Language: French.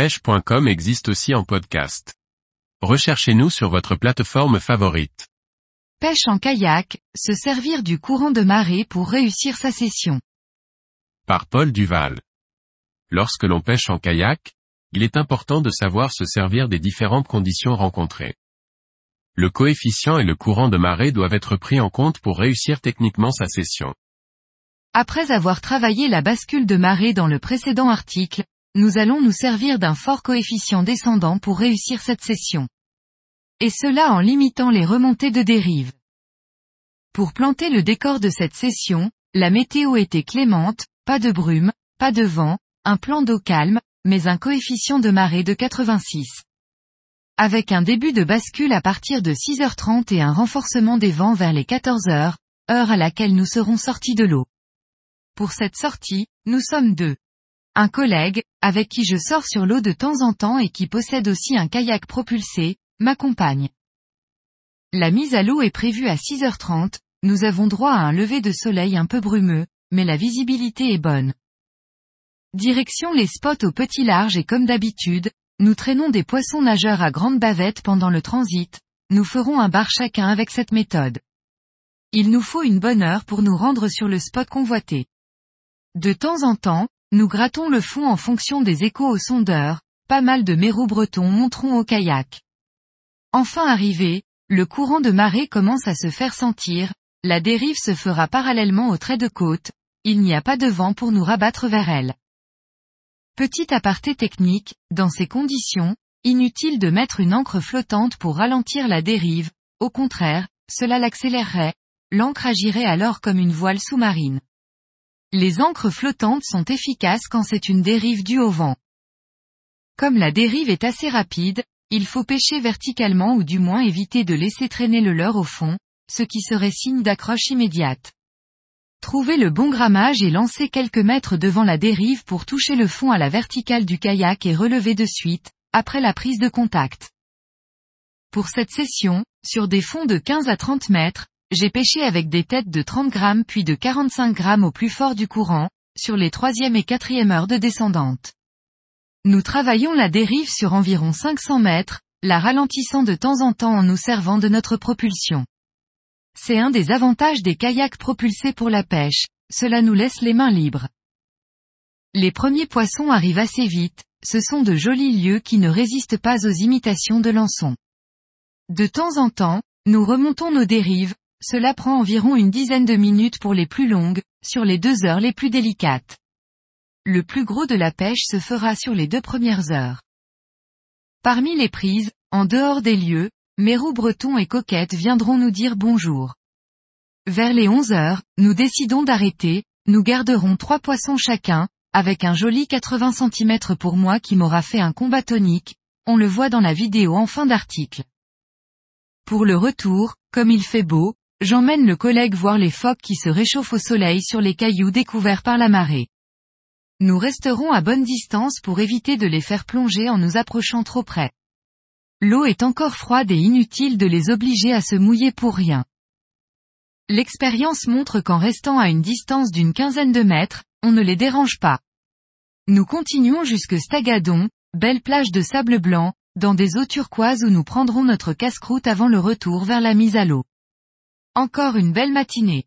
pêche.com existe aussi en podcast. Recherchez-nous sur votre plateforme favorite. Pêche en kayak, se servir du courant de marée pour réussir sa session. Par Paul Duval. Lorsque l'on pêche en kayak, il est important de savoir se servir des différentes conditions rencontrées. Le coefficient et le courant de marée doivent être pris en compte pour réussir techniquement sa session. Après avoir travaillé la bascule de marée dans le précédent article, nous allons nous servir d'un fort coefficient descendant pour réussir cette session. Et cela en limitant les remontées de dérive. Pour planter le décor de cette session, la météo était clémente, pas de brume, pas de vent, un plan d'eau calme, mais un coefficient de marée de 86. Avec un début de bascule à partir de 6h30 et un renforcement des vents vers les 14h, heure à laquelle nous serons sortis de l'eau. Pour cette sortie, nous sommes deux. Un collègue, avec qui je sors sur l'eau de temps en temps et qui possède aussi un kayak propulsé, m'accompagne. La mise à l'eau est prévue à 6h30, nous avons droit à un lever de soleil un peu brumeux, mais la visibilité est bonne. Direction les spots au petit large et comme d'habitude, nous traînons des poissons nageurs à grande bavette pendant le transit, nous ferons un bar chacun avec cette méthode. Il nous faut une bonne heure pour nous rendre sur le spot convoité. De temps en temps, nous grattons le fond en fonction des échos au sondeur, pas mal de mérous bretons monteront au kayak. Enfin arrivé, le courant de marée commence à se faire sentir, la dérive se fera parallèlement au trait de côte, il n'y a pas de vent pour nous rabattre vers elle. Petit aparté technique, dans ces conditions, inutile de mettre une encre flottante pour ralentir la dérive, au contraire, cela l'accélérerait, l'encre agirait alors comme une voile sous-marine. Les encres flottantes sont efficaces quand c'est une dérive due au vent. Comme la dérive est assez rapide, il faut pêcher verticalement ou du moins éviter de laisser traîner le leurre au fond, ce qui serait signe d'accroche immédiate. Trouvez le bon grammage et lancez quelques mètres devant la dérive pour toucher le fond à la verticale du kayak et relever de suite, après la prise de contact. Pour cette session, sur des fonds de 15 à 30 mètres, j'ai pêché avec des têtes de 30 grammes puis de 45 grammes au plus fort du courant, sur les troisième et quatrième heures de descendante. Nous travaillons la dérive sur environ 500 mètres, la ralentissant de temps en temps en nous servant de notre propulsion. C'est un des avantages des kayaks propulsés pour la pêche, cela nous laisse les mains libres. Les premiers poissons arrivent assez vite, ce sont de jolis lieux qui ne résistent pas aux imitations de l'ançon. De temps en temps, nous remontons nos dérives, cela prend environ une dizaine de minutes pour les plus longues, sur les deux heures les plus délicates. Le plus gros de la pêche se fera sur les deux premières heures. Parmi les prises, en dehors des lieux, Mérou Breton et Coquette viendront nous dire bonjour. Vers les 11 heures, nous décidons d'arrêter, nous garderons trois poissons chacun, avec un joli 80 cm pour moi qui m'aura fait un combat tonique, on le voit dans la vidéo en fin d'article. Pour le retour, comme il fait beau, j'emmène le collègue voir les phoques qui se réchauffent au soleil sur les cailloux découverts par la marée. Nous resterons à bonne distance pour éviter de les faire plonger en nous approchant trop près. L'eau est encore froide et inutile de les obliger à se mouiller pour rien. L'expérience montre qu'en restant à une distance d'une quinzaine de mètres, on ne les dérange pas. Nous continuons jusque Stagadon, belle plage de sable blanc, dans des eaux turquoises où nous prendrons notre casse-croûte avant le retour vers la mise à l'eau. Encore une belle matinée.